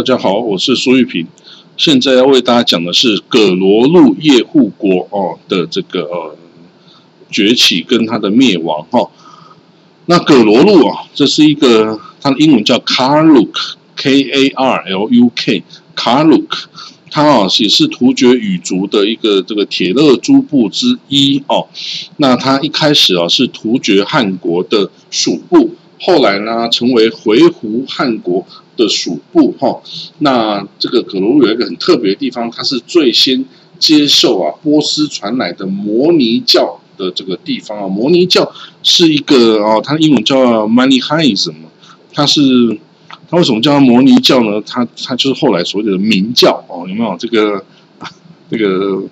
大家好，我是苏玉平。现在要为大家讲的是葛罗路叶护国哦的这个呃崛起跟它的灭亡哈。那葛罗路啊，这是一个它的英文叫 Karluk，K A R L U K，Karluk，它啊也是突厥语族的一个这个铁勒诸部之一哦。那它一开始啊是突厥汗国的属部。后来呢，成为回鹘汗国的属部哈。那这个葛罗路有一个很特别的地方，它是最先接受啊波斯传来的摩尼教的这个地方啊。摩尼教是一个哦，它的英文叫 m a n i h a i s m 它是它为什么叫摩尼教呢？它它就是后来所谓的明教哦，有没有这个 这个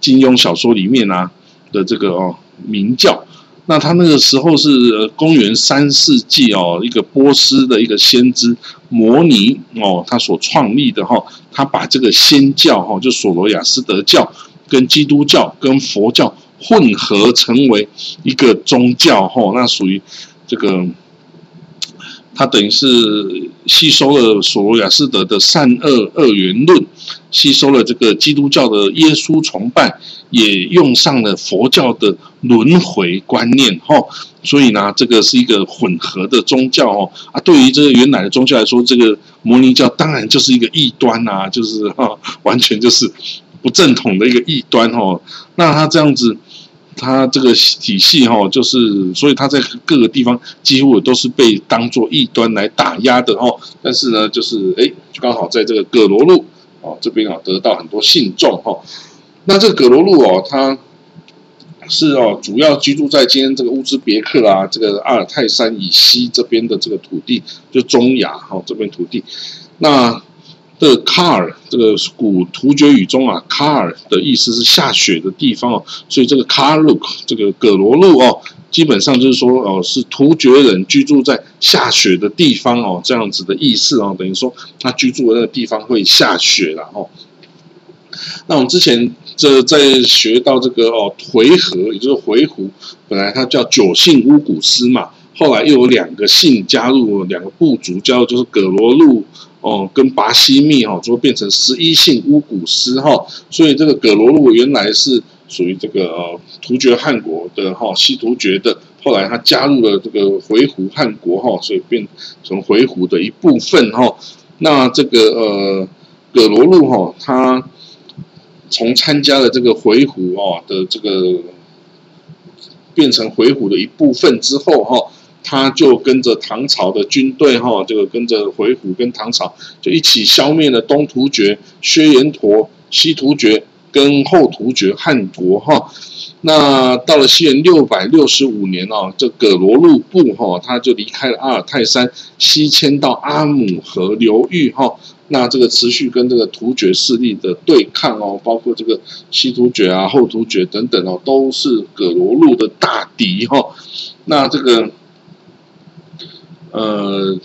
金庸小说里面啊的这个哦明教？那他那个时候是公元三世纪哦，一个波斯的一个先知摩尼哦，他所创立的哈，他把这个仙教哈，就索罗亚斯德教跟基督教跟佛教混合成为一个宗教哈，那属于这个，他等于是吸收了索罗亚斯德的善恶二元论，吸收了这个基督教的耶稣崇拜。也用上了佛教的轮回观念，哈，所以呢，这个是一个混合的宗教，哦，啊，对于这个原来的宗教来说，这个摩尼教当然就是一个异端呐，就是哈，完全就是不正统的一个异端，哦，那他这样子，他这个体系，哈，就是所以他在各个地方几乎都是被当做异端来打压的，哦，但是呢，就是哎，就刚好在这个葛罗路，哦，这边啊得到很多信众，哈。那这个葛罗路哦，它是哦，主要居住在今天这个乌兹别克啊，这个阿尔泰山以西这边的这个土地，就中亚哈这边土地。那的卡尔这个古突厥语中啊，卡尔的意思是下雪的地方哦，所以这个卡鲁这个葛罗路哦，基本上就是说哦，是突厥人居住在下雪的地方哦，这样子的意思哦，等于说他居住的那个地方会下雪了哦。那我们之前这在学到这个哦回纥，也就是回鹘，本来它叫九姓乌古斯嘛，后来又有两个姓加入，两个部族叫就是葛罗路哦跟巴西密哈，就变成十一姓乌古斯哈，所以这个葛罗路原来是属于这个呃突厥汗国的哈西突厥的，后来他加入了这个回鹘汗国哈，所以变成回鹘的一部分哈。那这个呃葛罗路哈，他从参加了这个回鹘哦的这个变成回鹘的一部分之后哈，他就跟着唐朝的军队哈，这个跟着回鹘跟唐朝就一起消灭了东突厥、薛延陀、西突厥跟后突厥汗国哈。那到了西元六百六十五年哦，这葛罗禄部哈，他就离开了阿尔泰山，西迁到阿姆河流域哈。那这个持续跟这个突厥势力的对抗哦，包括这个西突厥啊、后突厥等等哦，都是葛罗禄的大敌哈。那这个呃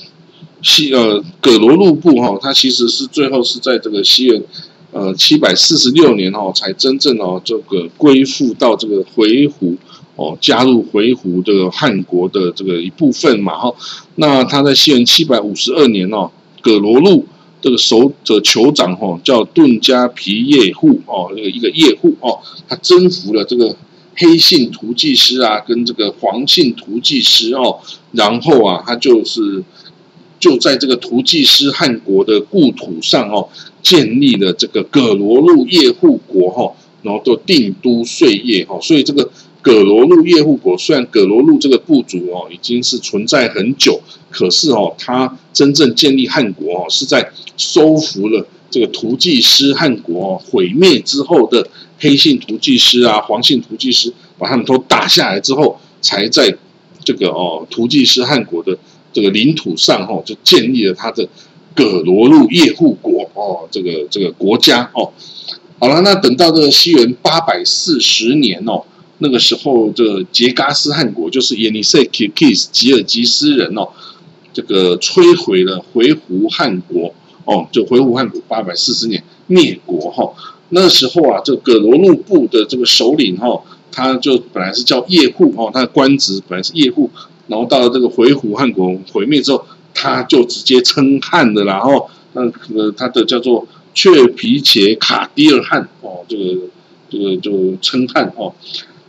西呃葛罗路部哈，它其实是最后是在这个西元呃七百四十六年哦，才真正哦这个归附到这个回鹘哦，加入回鹘这个汉国的这个一部分嘛哈。那他在西元七百五十二年哦，葛罗路。这个守者酋长哈叫顿加皮叶护哦，那个一个叶护哦，他征服了这个黑姓图祭师啊，跟这个黄姓图祭师哦，然后啊，他就是就在这个图祭师汉国的故土上哦，建立了这个葛罗路叶护国哈，然后就定都岁月哈，所以这个。葛罗路叶护国虽然葛罗路这个部族哦已经是存在很久，可是哦，他真正建立汉国哦是在收服了这个图祭师汉国毁灭之后的黑姓图祭师啊、黄姓图祭师，把他们都打下来之后，才在这个哦图祭师汉国的这个领土上哦就建立了他的葛罗路叶护国哦这个这个国家哦。好了，那等到这个西元八百四十年哦。那个时候，这杰嘎斯汗国就是耶尼塞基基斯吉尔吉斯人哦，这个摧毁了回鹘汗国哦，就回鹘汗国八百四十年灭国哈。那时候啊，这葛罗路部的这个首领哈，他就本来是叫叶护哈，他的官职本来是叶护，然后到了这个回鹘汗国毁灭之后，他就直接称汗的，然后那个他的叫做却皮且卡迪尔汗哦，这个这个就称汉哦。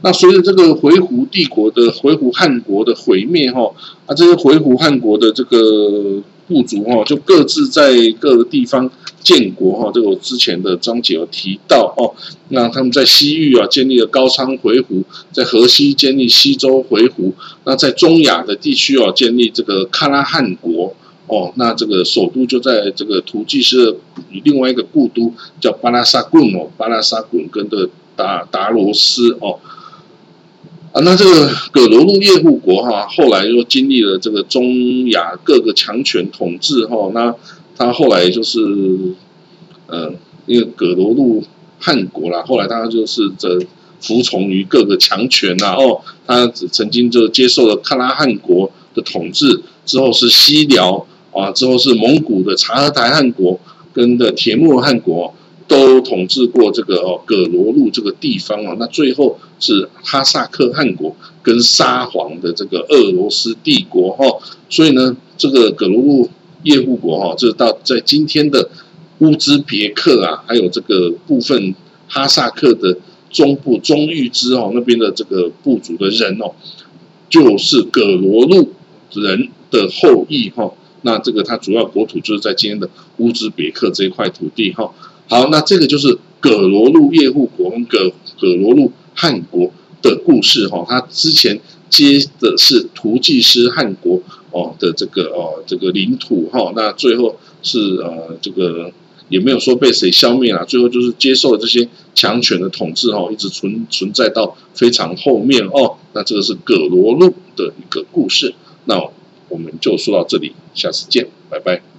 那随着这个回鹘帝国的回鹘汗国的毁灭哈，啊，这些回鹘汗国的这个部族哈，就各自在各个地方建国哈。这个我之前的章节有提到哦。那他们在西域啊建立了高昌回鹘，在河西建立西周回鹘。那在中亚的地区啊建立这个喀拉汗国哦。那这个首都就在这个图济斯另外一个故都叫巴拉萨贡哦，巴拉萨贡跟的达达罗斯哦。啊，那这个葛罗路叶护国哈，后来又经历了这个中亚各个强权统治哈，那他后来就是，呃，因为葛罗路汉国啦，后来他就是这服从于各个强权呐，哦，他曾经就接受了喀拉汗国的统治，之后是西辽啊，之后是蒙古的察合台汗国跟的铁木汗国。都统治过这个哦葛罗路这个地方啊，那最后是哈萨克汗国跟沙皇的这个俄罗斯帝国哈，所以呢，这个葛罗路叶护国哈，就是到在今天的乌兹别克啊，还有这个部分哈萨克的中部中域支哦那边的这个部族的人哦，就是葛罗路人的后裔哈，那这个它主要国土就是在今天的乌兹别克这一块土地哈。好，那这个就是葛罗路叶护国跟葛葛罗路汗国的故事哈。他之前接的是图济斯汗国哦的这个哦这个领土哈。那最后是呃这个也没有说被谁消灭了，最后就是接受了这些强权的统治哈，一直存存在到非常后面哦。那这个是葛罗路的一个故事。那我们就说到这里，下次见，拜拜。